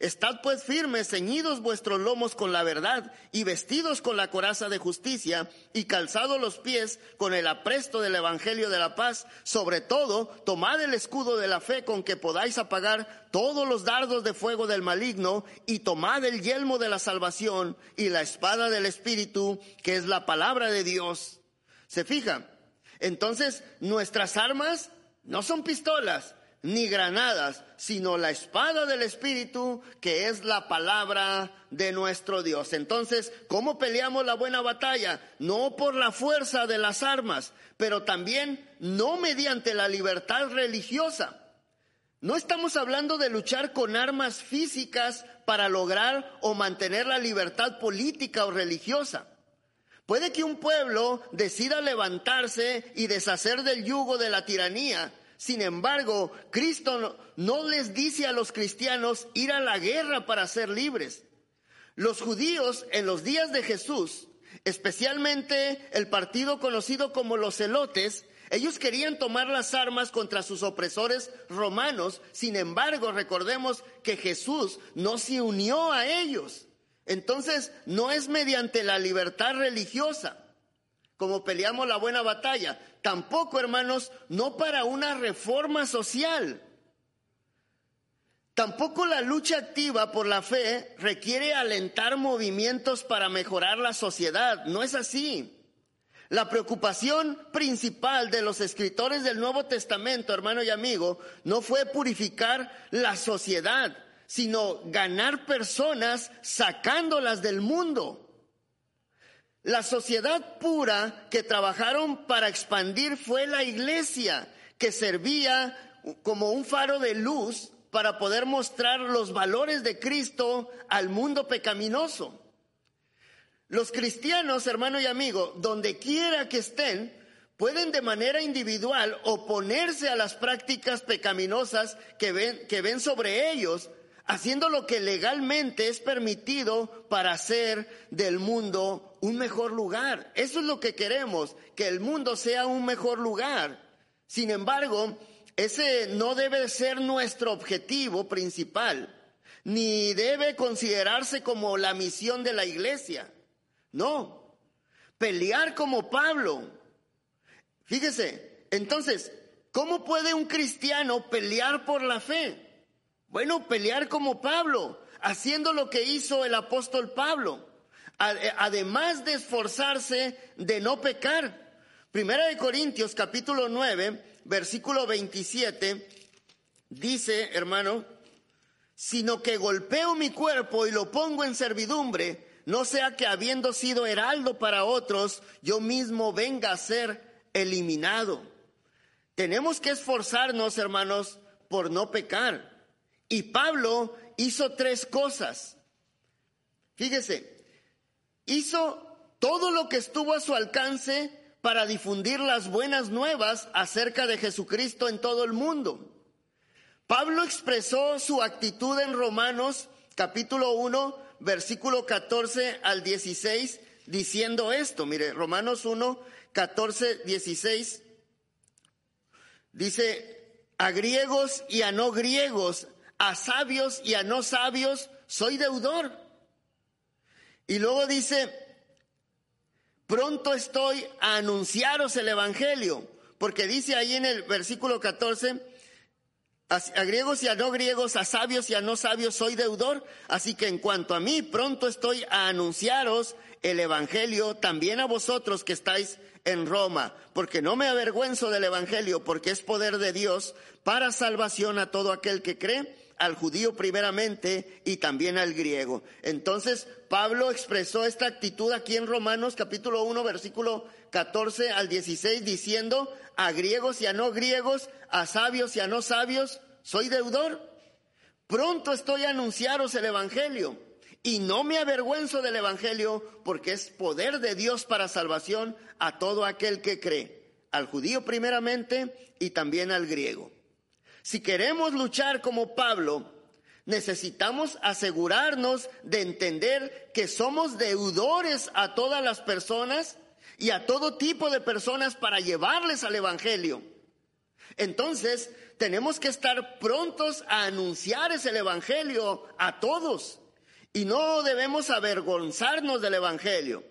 Estad pues firmes, ceñidos vuestros lomos con la verdad y vestidos con la coraza de justicia y calzados los pies con el apresto del evangelio de la paz. Sobre todo, tomad el escudo de la fe con que podáis apagar todos los dardos de fuego del maligno y tomad el yelmo de la salvación y la espada del espíritu que es la palabra de Dios. ¿Se fija? Entonces, nuestras armas no son pistolas, ni granadas, sino la espada del Espíritu, que es la palabra de nuestro Dios. Entonces, ¿cómo peleamos la buena batalla? No por la fuerza de las armas, pero también no mediante la libertad religiosa. No estamos hablando de luchar con armas físicas para lograr o mantener la libertad política o religiosa. Puede que un pueblo decida levantarse y deshacer del yugo de la tiranía, sin embargo, Cristo no les dice a los cristianos ir a la guerra para ser libres. Los judíos en los días de Jesús, especialmente el partido conocido como los celotes, ellos querían tomar las armas contra sus opresores romanos. Sin embargo, recordemos que Jesús no se unió a ellos. Entonces, no es mediante la libertad religiosa como peleamos la buena batalla. Tampoco, hermanos, no para una reforma social. Tampoco la lucha activa por la fe requiere alentar movimientos para mejorar la sociedad. No es así. La preocupación principal de los escritores del Nuevo Testamento, hermano y amigo, no fue purificar la sociedad, sino ganar personas sacándolas del mundo. La sociedad pura que trabajaron para expandir fue la iglesia, que servía como un faro de luz para poder mostrar los valores de Cristo al mundo pecaminoso. Los cristianos, hermano y amigo, donde quiera que estén, pueden de manera individual oponerse a las prácticas pecaminosas que ven, que ven sobre ellos, haciendo lo que legalmente es permitido para hacer del mundo un mejor lugar. Eso es lo que queremos, que el mundo sea un mejor lugar. Sin embargo, ese no debe ser nuestro objetivo principal, ni debe considerarse como la misión de la iglesia. No, pelear como Pablo. Fíjese, entonces, ¿cómo puede un cristiano pelear por la fe? Bueno, pelear como Pablo, haciendo lo que hizo el apóstol Pablo además de esforzarse de no pecar. Primera de Corintios capítulo 9, versículo 27, dice, hermano, sino que golpeo mi cuerpo y lo pongo en servidumbre, no sea que habiendo sido heraldo para otros, yo mismo venga a ser eliminado. Tenemos que esforzarnos, hermanos, por no pecar. Y Pablo hizo tres cosas. Fíjese, hizo todo lo que estuvo a su alcance para difundir las buenas nuevas acerca de Jesucristo en todo el mundo. Pablo expresó su actitud en Romanos capítulo 1, versículo 14 al 16, diciendo esto. Mire, Romanos 1, 14, 16, dice, a griegos y a no griegos, a sabios y a no sabios, soy deudor. Y luego dice, pronto estoy a anunciaros el Evangelio, porque dice ahí en el versículo 14, a, griegos y a no griegos, a sabios y a no sabios soy deudor, así que en cuanto a mí, pronto estoy a anunciaros el Evangelio también a vosotros que estáis en Roma, porque no me avergüenzo del Evangelio, porque es poder de Dios para salvación a todo aquel que cree al judío primeramente y también al griego. Entonces, Pablo expresó esta actitud aquí en Romanos capítulo 1, versículo 14 al 16, diciendo, a griegos y a no griegos, a sabios y a no sabios, soy deudor. Pronto estoy a anunciaros el Evangelio. Y no me avergüenzo del Evangelio porque es poder de Dios para salvación a todo aquel que cree, al judío primeramente y también al griego. Si queremos luchar como Pablo, necesitamos asegurarnos de entender que somos deudores a todas las personas y a todo tipo de personas para llevarles al Evangelio. Entonces, tenemos que estar prontos a anunciar ese Evangelio a todos y no debemos avergonzarnos del Evangelio.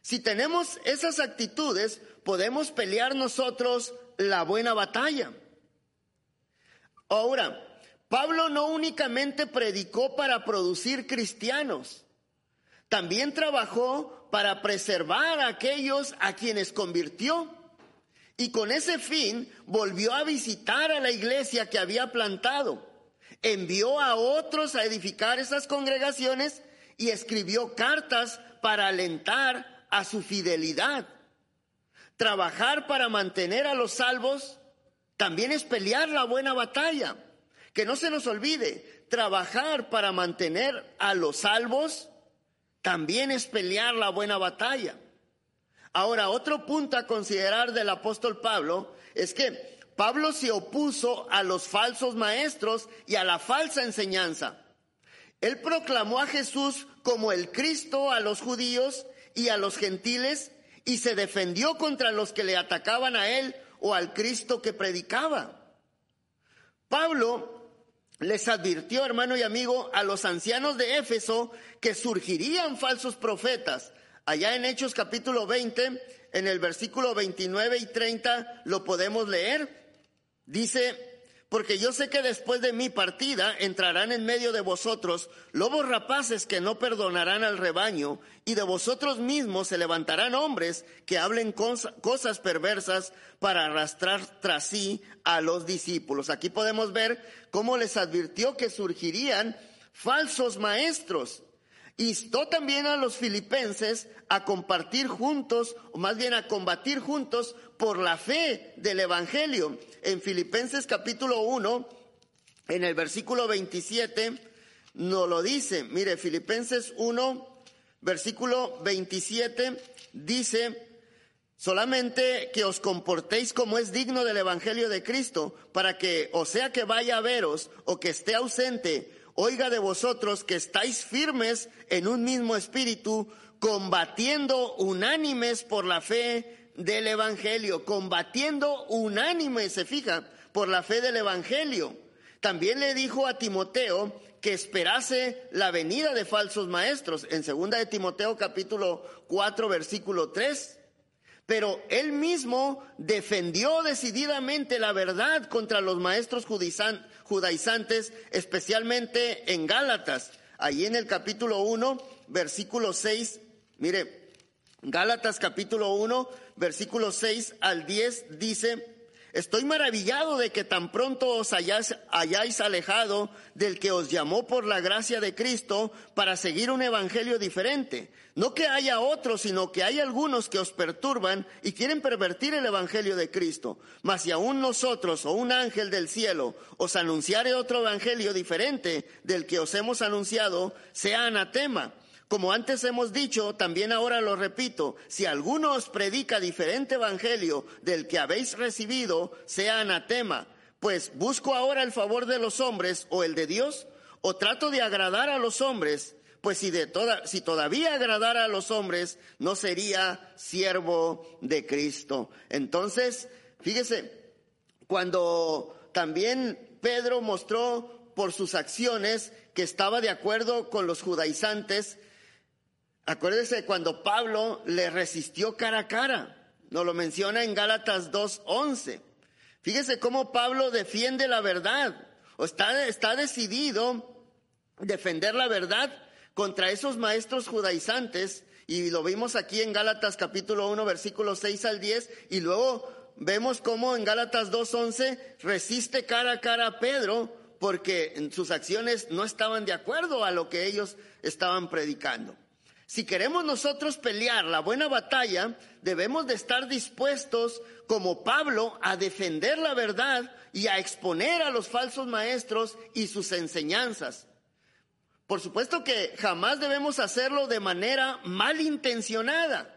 Si tenemos esas actitudes, podemos pelear nosotros la buena batalla. Ahora, Pablo no únicamente predicó para producir cristianos, también trabajó para preservar a aquellos a quienes convirtió. Y con ese fin volvió a visitar a la iglesia que había plantado. Envió a otros a edificar esas congregaciones y escribió cartas para alentar a su fidelidad. Trabajar para mantener a los salvos también es pelear la buena batalla. Que no se nos olvide, trabajar para mantener a los salvos también es pelear la buena batalla. Ahora, otro punto a considerar del apóstol Pablo es que Pablo se opuso a los falsos maestros y a la falsa enseñanza. Él proclamó a Jesús como el Cristo a los judíos y a los gentiles y se defendió contra los que le atacaban a él o al Cristo que predicaba. Pablo les advirtió, hermano y amigo, a los ancianos de Éfeso que surgirían falsos profetas. Allá en Hechos capítulo 20, en el versículo 29 y 30 lo podemos leer. Dice, porque yo sé que después de mi partida entrarán en medio de vosotros lobos rapaces que no perdonarán al rebaño, y de vosotros mismos se levantarán hombres que hablen cosas perversas para arrastrar tras sí a los discípulos. Aquí podemos ver cómo les advirtió que surgirían falsos maestros. Instó también a los filipenses a compartir juntos, o más bien a combatir juntos por la fe del Evangelio. En Filipenses capítulo 1, en el versículo 27, nos lo dice. Mire, Filipenses 1, versículo 27, dice, solamente que os comportéis como es digno del Evangelio de Cristo, para que, o sea que vaya a veros o que esté ausente, oiga de vosotros que estáis firmes en un mismo espíritu, combatiendo unánimes por la fe del Evangelio, combatiendo unánimes, se fija, por la fe del Evangelio. También le dijo a Timoteo que esperase la venida de falsos maestros, en segunda de Timoteo capítulo 4 versículo 3. Pero él mismo defendió decididamente la verdad contra los maestros judaizantes, especialmente en Gálatas. Allí en el capítulo 1, versículo 6, mire, Gálatas capítulo 1, versículo 6 al 10 dice, Estoy maravillado de que tan pronto os hayáis, hayáis, alejado del que os llamó por la gracia de Cristo para seguir un evangelio diferente. No que haya otros, sino que hay algunos que os perturban y quieren pervertir el evangelio de Cristo. Mas si aún nosotros o un ángel del cielo os anunciare otro evangelio diferente del que os hemos anunciado, sea anatema. Como antes hemos dicho, también ahora lo repito, si alguno os predica diferente evangelio del que habéis recibido, sea anatema. Pues busco ahora el favor de los hombres o el de Dios, o trato de agradar a los hombres, pues si, de toda, si todavía agradara a los hombres, no sería siervo de Cristo. Entonces, fíjese, cuando también Pedro mostró por sus acciones que estaba de acuerdo con los judaizantes, Acuérdese cuando Pablo le resistió cara a cara. Nos lo menciona en Gálatas 2.11. Fíjese cómo Pablo defiende la verdad. O está, está decidido defender la verdad contra esos maestros judaizantes. Y lo vimos aquí en Gálatas capítulo 1, versículos 6 al 10. Y luego vemos cómo en Gálatas 2.11 resiste cara a cara a Pedro porque sus acciones no estaban de acuerdo a lo que ellos estaban predicando. Si queremos nosotros pelear la buena batalla, debemos de estar dispuestos, como Pablo, a defender la verdad y a exponer a los falsos maestros y sus enseñanzas. Por supuesto que jamás debemos hacerlo de manera malintencionada.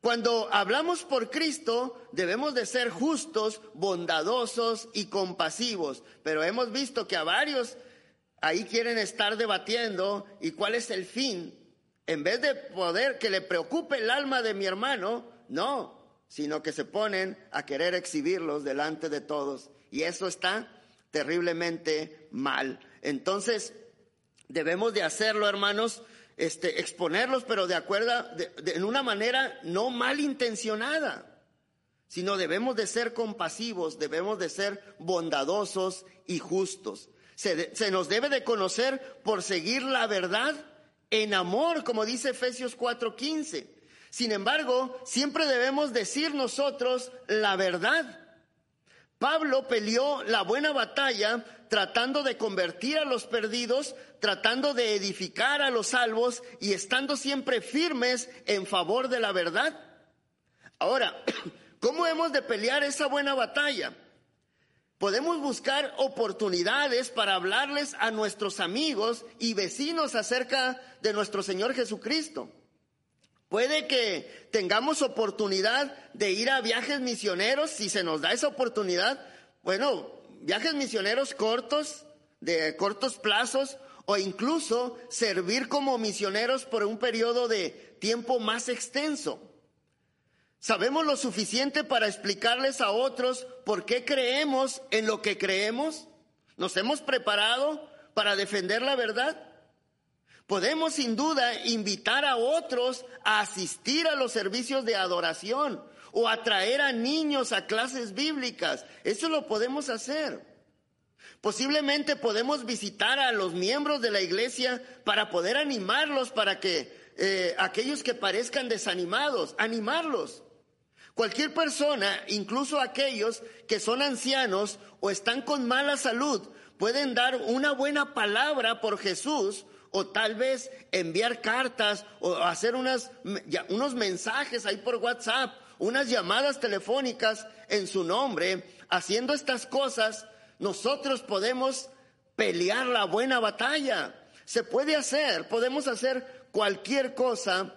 Cuando hablamos por Cristo, debemos de ser justos, bondadosos y compasivos. Pero hemos visto que a varios ahí quieren estar debatiendo y cuál es el fin en vez de poder que le preocupe el alma de mi hermano, no, sino que se ponen a querer exhibirlos delante de todos. Y eso está terriblemente mal. Entonces, debemos de hacerlo, hermanos, este, exponerlos, pero de acuerdo, en una manera no malintencionada, sino debemos de ser compasivos, debemos de ser bondadosos y justos. Se, se nos debe de conocer por seguir la verdad en amor, como dice Efesios 4:15. Sin embargo, siempre debemos decir nosotros la verdad. Pablo peleó la buena batalla tratando de convertir a los perdidos, tratando de edificar a los salvos y estando siempre firmes en favor de la verdad. Ahora, ¿cómo hemos de pelear esa buena batalla? Podemos buscar oportunidades para hablarles a nuestros amigos y vecinos acerca de nuestro Señor Jesucristo. Puede que tengamos oportunidad de ir a viajes misioneros si se nos da esa oportunidad. Bueno, viajes misioneros cortos, de cortos plazos, o incluso servir como misioneros por un periodo de tiempo más extenso. ¿Sabemos lo suficiente para explicarles a otros por qué creemos en lo que creemos? ¿Nos hemos preparado para defender la verdad? Podemos sin duda invitar a otros a asistir a los servicios de adoración o a traer a niños a clases bíblicas. Eso lo podemos hacer. Posiblemente podemos visitar a los miembros de la iglesia para poder animarlos, para que eh, aquellos que parezcan desanimados, animarlos. Cualquier persona, incluso aquellos que son ancianos o están con mala salud, pueden dar una buena palabra por Jesús o tal vez enviar cartas o hacer unas, unos mensajes ahí por WhatsApp, unas llamadas telefónicas en su nombre. Haciendo estas cosas, nosotros podemos pelear la buena batalla. Se puede hacer, podemos hacer cualquier cosa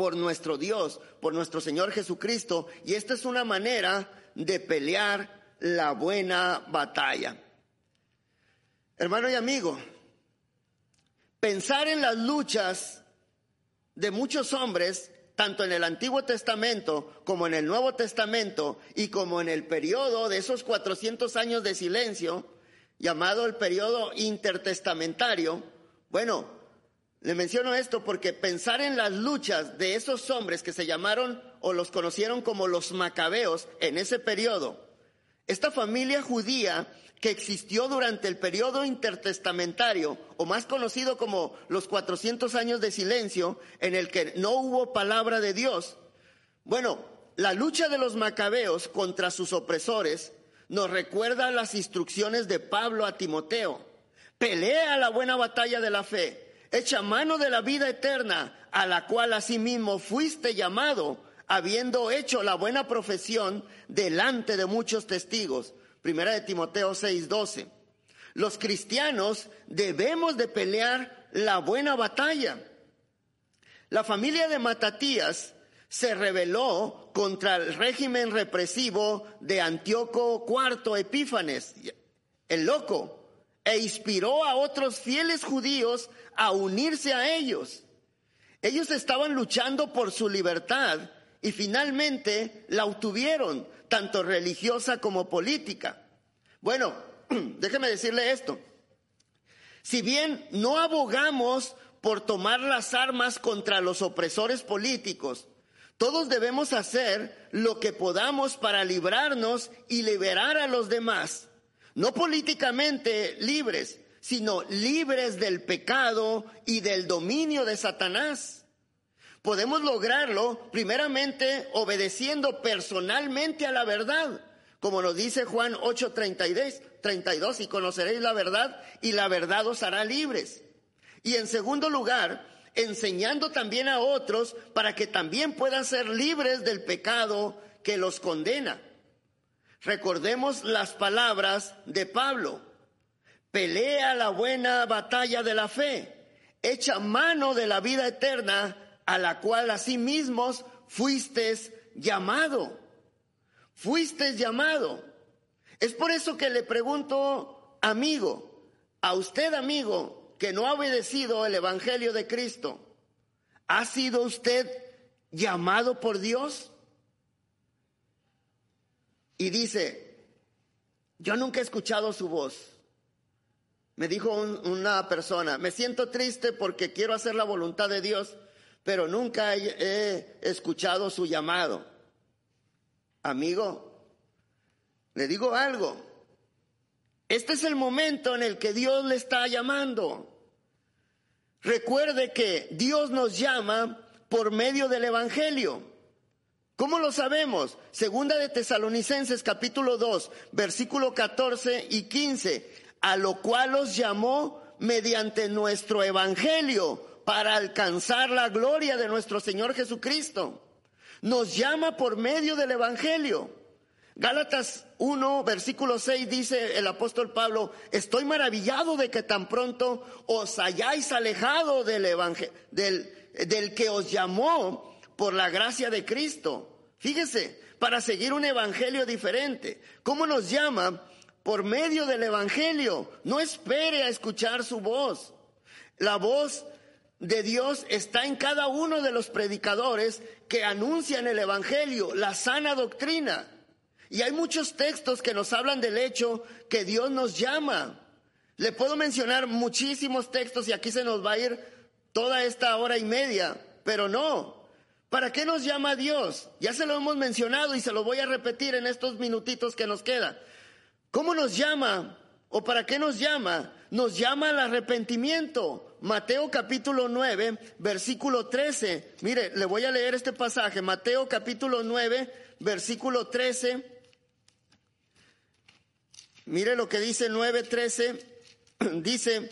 por nuestro Dios, por nuestro Señor Jesucristo. Y esta es una manera de pelear la buena batalla. Hermano y amigo, pensar en las luchas de muchos hombres, tanto en el Antiguo Testamento como en el Nuevo Testamento y como en el periodo de esos 400 años de silencio, llamado el periodo intertestamentario, bueno, le menciono esto porque pensar en las luchas de esos hombres que se llamaron o los conocieron como los macabeos en ese periodo, esta familia judía que existió durante el periodo intertestamentario, o más conocido como los 400 años de silencio, en el que no hubo palabra de Dios. Bueno, La lucha de los macabeos contra sus opresores nos recuerda las instrucciones de Pablo a Timoteo. Pelea la buena batalla de la fe, echa mano de la vida eterna, a la cual asimismo fuiste llamado, habiendo hecho la buena profesión delante de muchos testigos. Primera de Timoteo 6:12. Los cristianos debemos de pelear la buena batalla. La familia de Matatías se rebeló contra el régimen represivo de Antíoco IV Epífanes, el loco, e inspiró a otros fieles judíos a unirse a ellos. Ellos estaban luchando por su libertad y finalmente la obtuvieron, tanto religiosa como política. Bueno, déjeme decirle esto. Si bien no abogamos por tomar las armas contra los opresores políticos, todos debemos hacer lo que podamos para librarnos y liberar a los demás, no políticamente libres, sino libres del pecado y del dominio de Satanás. Podemos lograrlo primeramente obedeciendo personalmente a la verdad, como nos dice Juan 8:32, 32, y conoceréis la verdad y la verdad os hará libres. Y en segundo lugar, enseñando también a otros para que también puedan ser libres del pecado que los condena. Recordemos las palabras de Pablo. Pelea la buena batalla de la fe. Echa mano de la vida eterna a la cual mismos fuisteis llamado. Fuisteis llamado. Es por eso que le pregunto, amigo, a usted amigo, que no ha obedecido el Evangelio de Cristo, ¿ha sido usted llamado por Dios? Y dice, yo nunca he escuchado su voz. Me dijo una persona, me siento triste porque quiero hacer la voluntad de Dios, pero nunca he escuchado su llamado. Amigo, le digo algo, este es el momento en el que Dios le está llamando. Recuerde que Dios nos llama por medio del Evangelio. ¿Cómo lo sabemos? Segunda de Tesalonicenses capítulo 2, versículo 14 y 15, a lo cual os llamó mediante nuestro Evangelio para alcanzar la gloria de nuestro Señor Jesucristo. Nos llama por medio del Evangelio. Gálatas 1, versículo 6 dice el apóstol Pablo, estoy maravillado de que tan pronto os hayáis alejado del, del, del que os llamó por la gracia de Cristo. Fíjese, para seguir un evangelio diferente. ¿Cómo nos llama? Por medio del evangelio. No espere a escuchar su voz. La voz de Dios está en cada uno de los predicadores que anuncian el evangelio, la sana doctrina. Y hay muchos textos que nos hablan del hecho que Dios nos llama. Le puedo mencionar muchísimos textos y aquí se nos va a ir toda esta hora y media, pero no. ¿Para qué nos llama Dios? Ya se lo hemos mencionado y se lo voy a repetir en estos minutitos que nos queda. ¿Cómo nos llama? ¿O para qué nos llama? Nos llama al arrepentimiento. Mateo capítulo 9, versículo 13. Mire, le voy a leer este pasaje. Mateo capítulo 9, versículo 13 Mire lo que dice 9.13. Dice,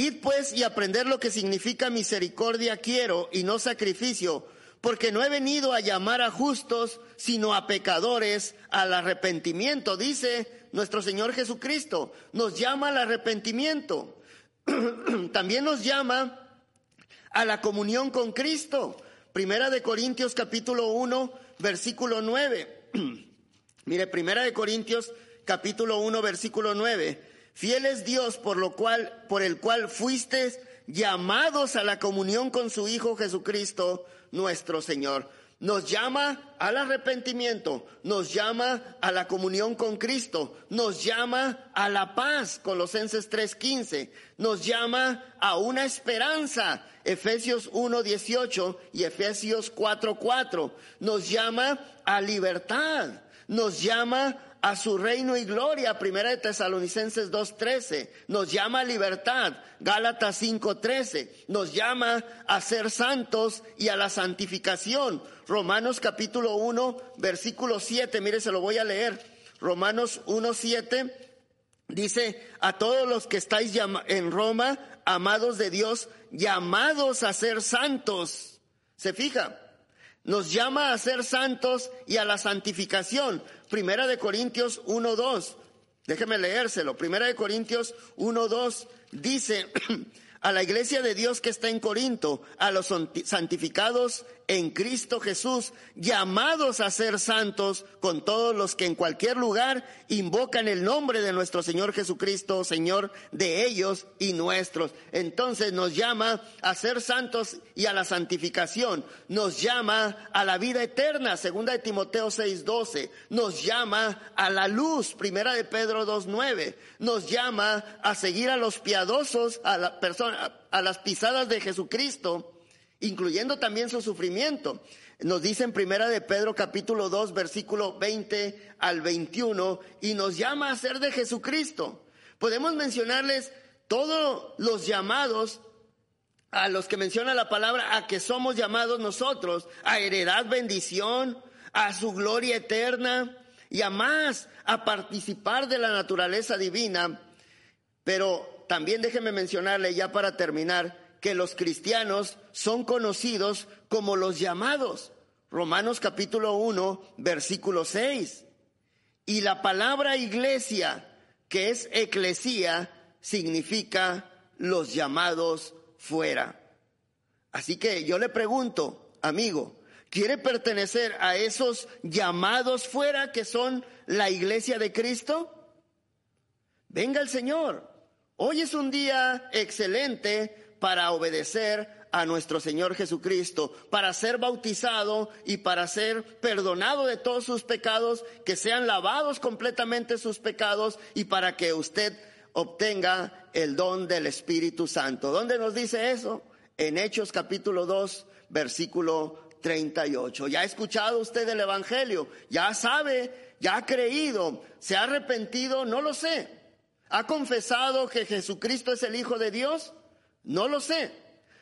id pues y aprender lo que significa misericordia quiero y no sacrificio, porque no he venido a llamar a justos, sino a pecadores al arrepentimiento. Dice nuestro Señor Jesucristo, nos llama al arrepentimiento. También nos llama a la comunión con Cristo. Primera de Corintios capítulo 1, versículo 9. Mire, Primera de Corintios capítulo 1, versículo 9. Fiel es Dios por lo cual, por el cual fuiste llamados a la comunión con su Hijo Jesucristo, nuestro Señor. Nos llama al arrepentimiento, nos llama a la comunión con Cristo, nos llama a la paz, Colosenses 3:15, nos llama a una esperanza, Efesios 1:18 y Efesios 4:4, nos llama a libertad, nos llama a su reino y gloria, primera de Tesalonicenses 2.13, nos llama a libertad, Gálatas 5.13, nos llama a ser santos y a la santificación, Romanos capítulo 1, versículo 7, mire, se lo voy a leer, Romanos 1.7, dice, a todos los que estáis en Roma, amados de Dios, llamados a ser santos, se fija, nos llama a ser santos y a la santificación. Primera de Corintios 1.2. Déjeme leérselo. Primera de Corintios 1.2 dice a la iglesia de Dios que está en Corinto, a los santificados en Cristo Jesús, llamados a ser santos con todos los que en cualquier lugar invocan el nombre de nuestro Señor Jesucristo, Señor de ellos y nuestros. Entonces nos llama a ser santos y a la santificación, nos llama a la vida eterna, segunda de Timoteo 6:12, nos llama a la luz, primera de Pedro 2:9, nos llama a seguir a los piadosos, a la persona a las pisadas de Jesucristo incluyendo también su sufrimiento. Nos dice en Primera de Pedro capítulo 2 versículo 20 al 21 y nos llama a ser de Jesucristo. Podemos mencionarles todos los llamados a los que menciona la palabra, a que somos llamados nosotros, a heredad bendición, a su gloria eterna y a más, a participar de la naturaleza divina. Pero también déjeme mencionarle ya para terminar, que los cristianos son conocidos como los llamados. Romanos capítulo 1, versículo 6. Y la palabra iglesia, que es eclesía, significa los llamados fuera. Así que yo le pregunto, amigo, ¿quiere pertenecer a esos llamados fuera que son la iglesia de Cristo? Venga el Señor. Hoy es un día excelente para obedecer a nuestro Señor Jesucristo, para ser bautizado y para ser perdonado de todos sus pecados, que sean lavados completamente sus pecados y para que usted obtenga el don del Espíritu Santo. ¿Dónde nos dice eso? En Hechos capítulo 2, versículo 38. ¿Ya ha escuchado usted el Evangelio? ¿Ya sabe? ¿Ya ha creído? ¿Se ha arrepentido? No lo sé. ¿Ha confesado que Jesucristo es el Hijo de Dios? No lo sé.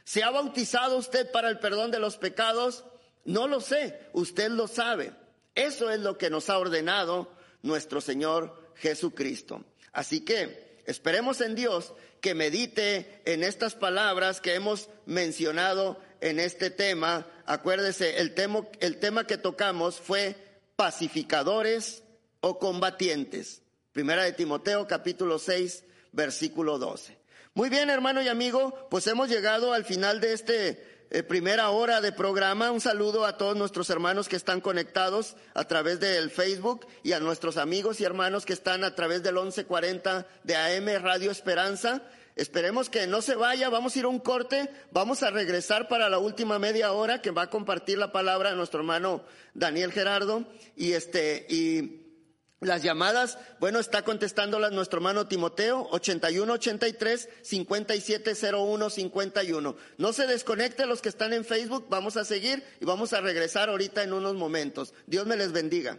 ¿Se ha bautizado usted para el perdón de los pecados? No lo sé. Usted lo sabe. Eso es lo que nos ha ordenado nuestro Señor Jesucristo. Así que esperemos en Dios que medite en estas palabras que hemos mencionado en este tema. Acuérdese, el tema, el tema que tocamos fue pacificadores o combatientes. Primera de Timoteo capítulo 6, versículo 12. Muy bien, hermano y amigo, pues hemos llegado al final de este eh, primera hora de programa. Un saludo a todos nuestros hermanos que están conectados a través del Facebook y a nuestros amigos y hermanos que están a través del 1140 de AM Radio Esperanza. Esperemos que no se vaya, vamos a ir a un corte, vamos a regresar para la última media hora que va a compartir la palabra nuestro hermano Daniel Gerardo y este y las llamadas, bueno, está contestándolas nuestro hermano Timoteo, 8183 5701 51. No se desconecte los que están en Facebook, vamos a seguir y vamos a regresar ahorita en unos momentos. Dios me les bendiga.